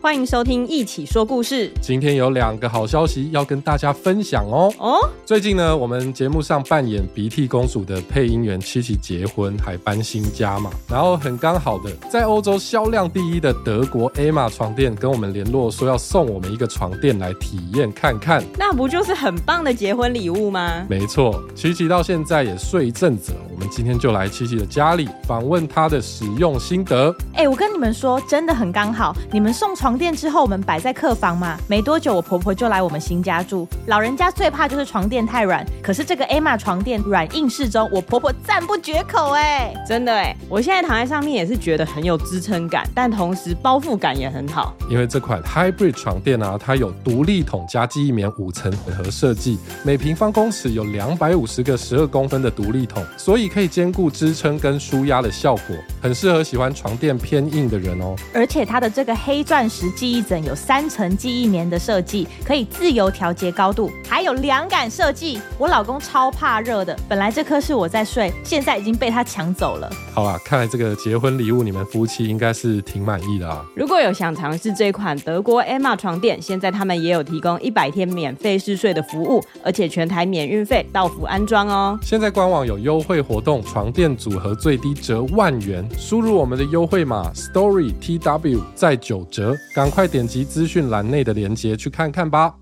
欢迎收听一起说故事。今天有两个好消息要跟大家分享哦。哦，最近呢，我们节目上扮演鼻涕公主的配音员七七结婚，还搬新家嘛。然后很刚好的，在欧洲销量第一的德国 Emma 床垫跟我们联络，说要送我们一个床垫来体验看看。那不就是很棒的结婚礼物吗？没错，七七到现在也睡一阵子了。我们今天就来七七的家里访问她的使用心得。哎，我跟你们说，真的很刚好，你们送床。垫之后，我们摆在客房嘛。没多久，我婆婆就来我们新家住。老人家最怕就是床垫太软，可是这个 Emma 床垫软硬适中，我婆婆赞不绝口哎，真的哎，我现在躺在上面也是觉得很有支撑感，但同时包覆感也很好。因为这款 Hybrid 床垫啊，它有独立筒加记忆棉五层混合设计，每平方公尺有两百五十个十二公分的独立筒，所以可以兼顾支撑跟舒压的效果，很适合喜欢床垫偏硬的人哦。而且它的这个黑钻石。记忆枕有三层记忆棉的设计，可以自由调节高度，还有凉感设计。我老公超怕热的，本来这颗是我在睡，现在已经被他抢走了。好啊，看来这个结婚礼物你们夫妻应该是挺满意的啊。如果有想尝试这款德国 Emma 床垫，现在他们也有提供一百天免费试睡的服务，而且全台免运费，到府安装哦。现在官网有优惠活活动，床垫组合最低折万元，输入我们的优惠码 Story T W 再九折。赶快点击资讯栏内的链接去看看吧。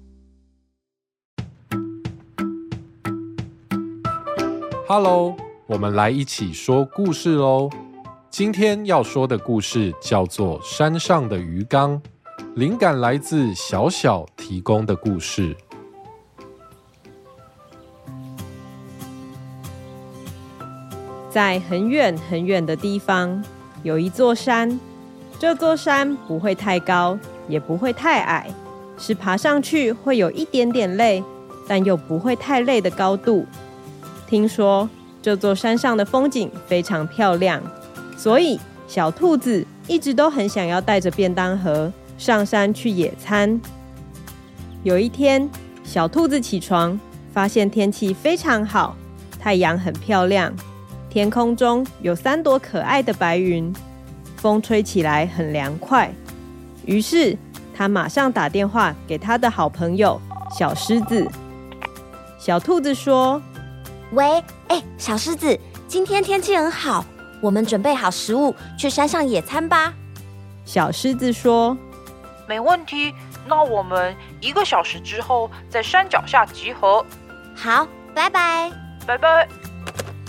Hello，我们来一起说故事喽。今天要说的故事叫做《山上的鱼缸》，灵感来自小小提供的故事。在很远很远的地方，有一座山。这座山不会太高，也不会太矮，是爬上去会有一点点累，但又不会太累的高度。听说这座山上的风景非常漂亮，所以小兔子一直都很想要带着便当盒上山去野餐。有一天，小兔子起床，发现天气非常好，太阳很漂亮，天空中有三朵可爱的白云。风吹起来很凉快，于是他马上打电话给他的好朋友小狮子。小兔子说：“喂，哎，小狮子，今天天气很好，我们准备好食物去山上野餐吧。”小狮子说：“没问题，那我们一个小时之后在山脚下集合。”好，拜拜，拜拜。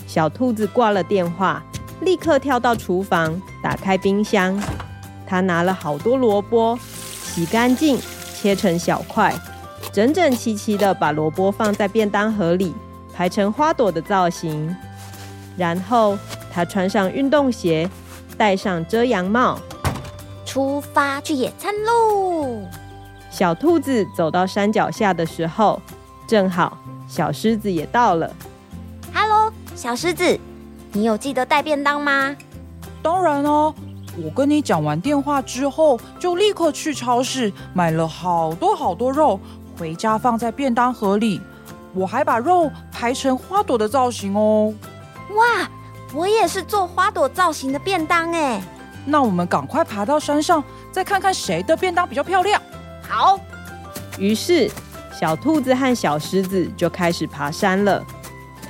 小兔子挂了电话。立刻跳到厨房，打开冰箱。他拿了好多萝卜，洗干净，切成小块，整整齐齐的把萝卜放在便当盒里，排成花朵的造型。然后他穿上运动鞋，戴上遮阳帽，出发去野餐喽！小兔子走到山脚下的时候，正好小狮子也到了。小狮子。你有记得带便当吗？当然哦，我跟你讲完电话之后，就立刻去超市买了好多好多肉，回家放在便当盒里。我还把肉排成花朵的造型哦。哇，我也是做花朵造型的便当哎。那我们赶快爬到山上，再看看谁的便当比较漂亮。好。于是，小兔子和小狮子就开始爬山了。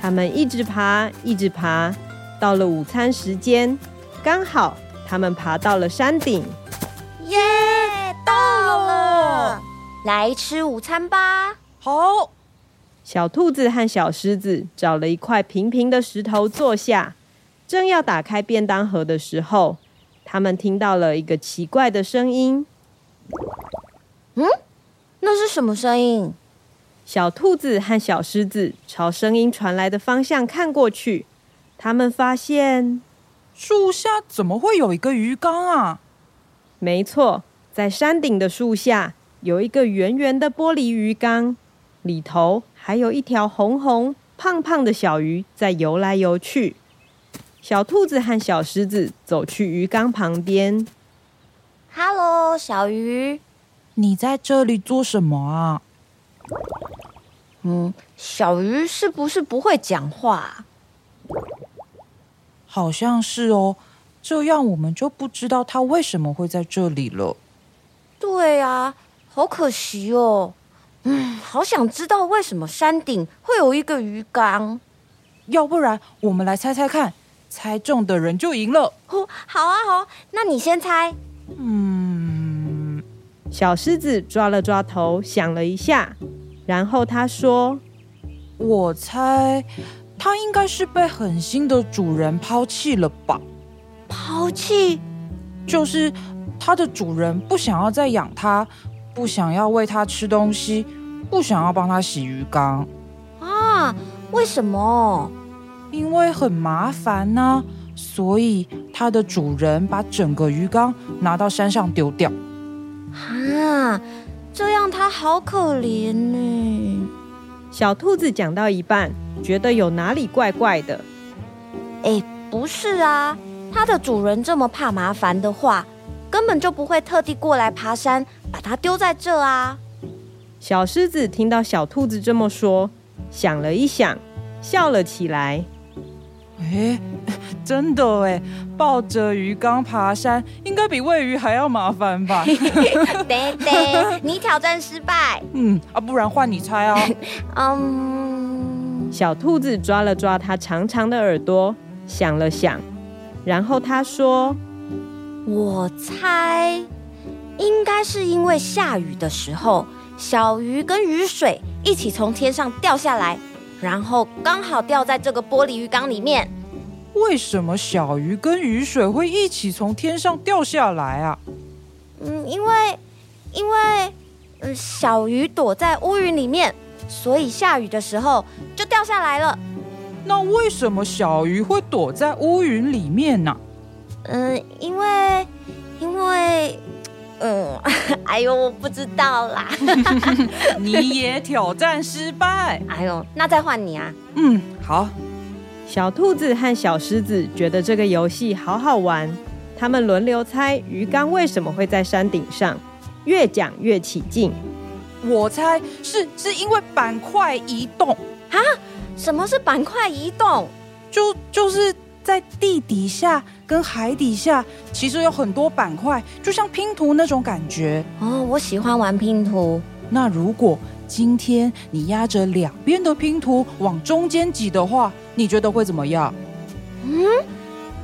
他们一直爬，一直爬。到了午餐时间，刚好他们爬到了山顶。耶，到了！来吃午餐吧。好。小兔子和小狮子找了一块平平的石头坐下，正要打开便当盒的时候，他们听到了一个奇怪的声音。嗯，那是什么声音？小兔子和小狮子朝声音传来的方向看过去。他们发现树下怎么会有一个鱼缸啊？没错，在山顶的树下有一个圆圆的玻璃鱼缸，里头还有一条红红胖胖的小鱼在游来游去。小兔子和小狮子走去鱼缸旁边。“Hello，小鱼，你在这里做什么啊？”“嗯，小鱼是不是不会讲话？”好像是哦，这样我们就不知道它为什么会在这里了。对啊，好可惜哦。嗯，好想知道为什么山顶会有一个鱼缸。要不然我们来猜猜看，猜中的人就赢了。哦，好啊，好，那你先猜。嗯，小狮子抓了抓头，想了一下，然后他说：“我猜，他应该是被狠心的主人抛弃了吧？抛弃，就是他的主人不想要再养他，不想要喂他吃东西，不想要帮他洗鱼缸啊？为什么？因为很麻烦呢。”所以，它的主人把整个鱼缸拿到山上丢掉。啊，这样它好可怜呢。小兔子讲到一半，觉得有哪里怪怪的。哎，不是啊，它的主人这么怕麻烦的话，根本就不会特地过来爬山把它丢在这啊。小狮子听到小兔子这么说，想了一想，笑了起来。哎，真的哎，抱着鱼缸爬山，应该比喂鱼还要麻烦吧？对对，你挑战失败。嗯啊，不然换你猜哦。嗯，小兔子抓了抓它长长的耳朵，想了想，然后他说：“我猜，应该是因为下雨的时候，小鱼跟雨水一起从天上掉下来。”然后刚好掉在这个玻璃鱼缸里面。为什么小鱼跟雨水会一起从天上掉下来啊？嗯，因为因为嗯，小鱼躲在乌云里面，所以下雨的时候就掉下来了。那为什么小鱼会躲在乌云里面呢？嗯，因为因为。嗯，哎呦，我不知道啦。你也挑战失败。哎呦，那再换你啊。嗯，好。小兔子和小狮子觉得这个游戏好好玩，他们轮流猜鱼缸为什么会在山顶上，越讲越起劲。我猜是是因为板块移动啊？什么是板块移动？就就是。在地底下跟海底下，其实有很多板块，就像拼图那种感觉哦。我喜欢玩拼图。那如果今天你压着两边的拼图往中间挤的话，你觉得会怎么样？嗯，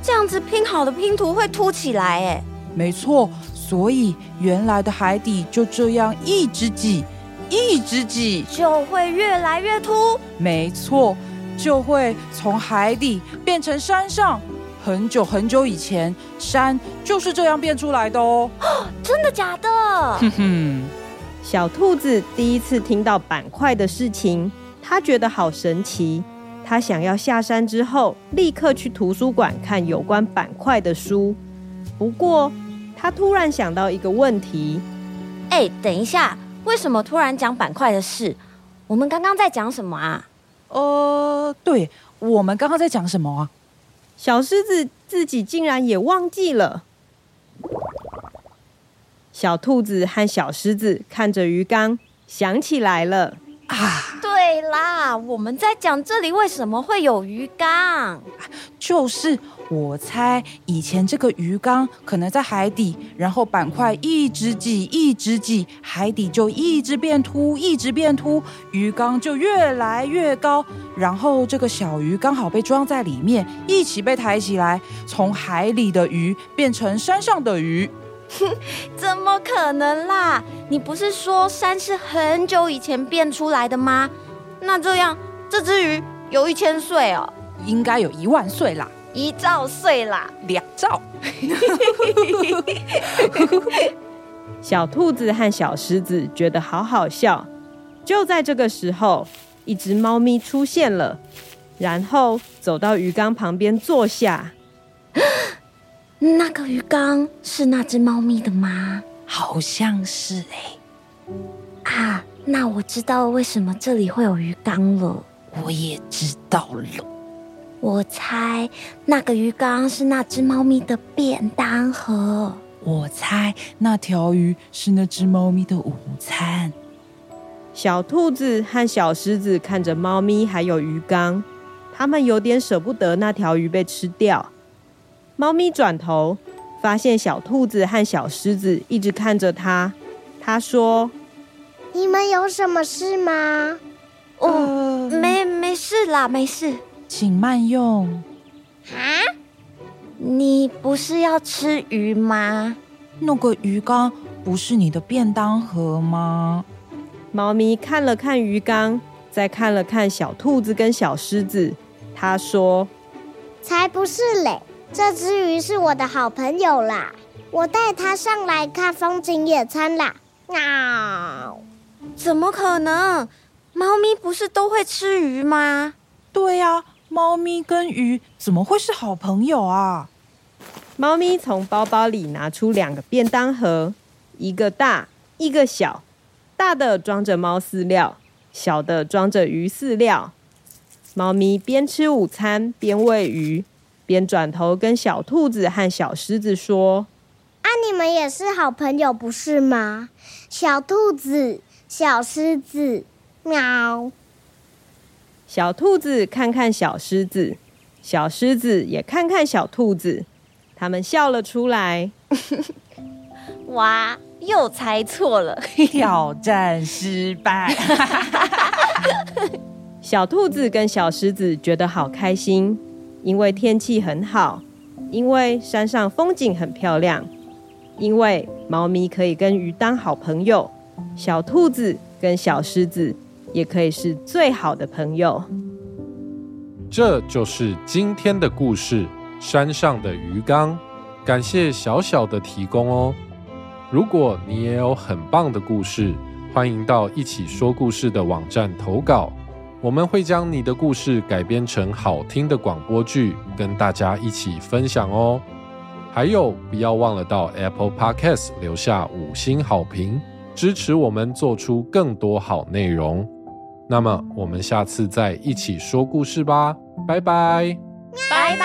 这样子拼好的拼图会凸起来，哎。没错，所以原来的海底就这样一直挤，一直挤，就会越来越凸。没错。就会从海底变成山上。很久很久以前，山就是这样变出来的哦。真的假的？哼哼。小兔子第一次听到板块的事情，他觉得好神奇。他想要下山之后立刻去图书馆看有关板块的书。不过，他突然想到一个问题。哎，等一下，为什么突然讲板块的事？我们刚刚在讲什么啊？哦，对，我们刚刚在讲什么啊？小狮子自己竟然也忘记了。小兔子和小狮子看着鱼缸，想起来了啊！对啦，我们在讲这里为什么会有鱼缸，就是。我猜以前这个鱼缸可能在海底，然后板块一直挤，一直挤，海底就一直变凸，一直变凸，鱼缸就越来越高，然后这个小鱼刚好被装在里面，一起被抬起来，从海里的鱼变成山上的鱼。哼，怎么可能啦？你不是说山是很久以前变出来的吗？那这样这只鱼有一千岁哦？应该有一万岁啦。一兆岁啦，两兆。小兔子和小狮子觉得好好笑。就在这个时候，一只猫咪出现了，然后走到鱼缸旁边坐下。那个鱼缸是那只猫咪的吗？好像是哎。啊，那我知道为什么这里会有鱼缸了。我也知道了。我猜那个鱼缸是那只猫咪的便当盒。我猜那条鱼是那只猫咪的午餐。小兔子和小狮子看着猫咪还有鱼缸，他们有点舍不得那条鱼被吃掉。猫咪转头发现小兔子和小狮子一直看着它，它说：“你们有什么事吗？”“哦，没没事啦，没事，请慢用。”“啊？你不是要吃鱼吗？那个鱼缸不是你的便当盒吗？”猫咪看了看鱼缸，再看了看小兔子跟小狮子，它说：“才不是嘞！这只鱼是我的好朋友啦，我带它上来看风景野餐啦。”喵！怎么可能？猫咪不是都会吃鱼吗？对呀，猫咪跟鱼怎么会是好朋友啊？猫咪从包包里拿出两个便当盒，一个大，一个小。大的装着猫饲料，小的装着鱼饲料。猫咪边吃午餐边喂鱼，边转头跟小兔子和小狮子说：“啊，你们也是好朋友不是吗？小兔子、小狮子，喵。”小兔子看看小狮子，小狮子也看看小兔子，他们笑了出来。哇！又猜错了，挑战失败。小兔子跟小狮子觉得好开心，因为天气很好，因为山上风景很漂亮，因为猫咪可以跟鱼当好朋友，小兔子跟小狮子也可以是最好的朋友。这就是今天的故事《山上的鱼缸》，感谢小小的提供哦。如果你也有很棒的故事，欢迎到一起说故事的网站投稿，我们会将你的故事改编成好听的广播剧，跟大家一起分享哦。还有，不要忘了到 Apple Podcast 留下五星好评，支持我们做出更多好内容。那么，我们下次再一起说故事吧，拜拜，拜拜。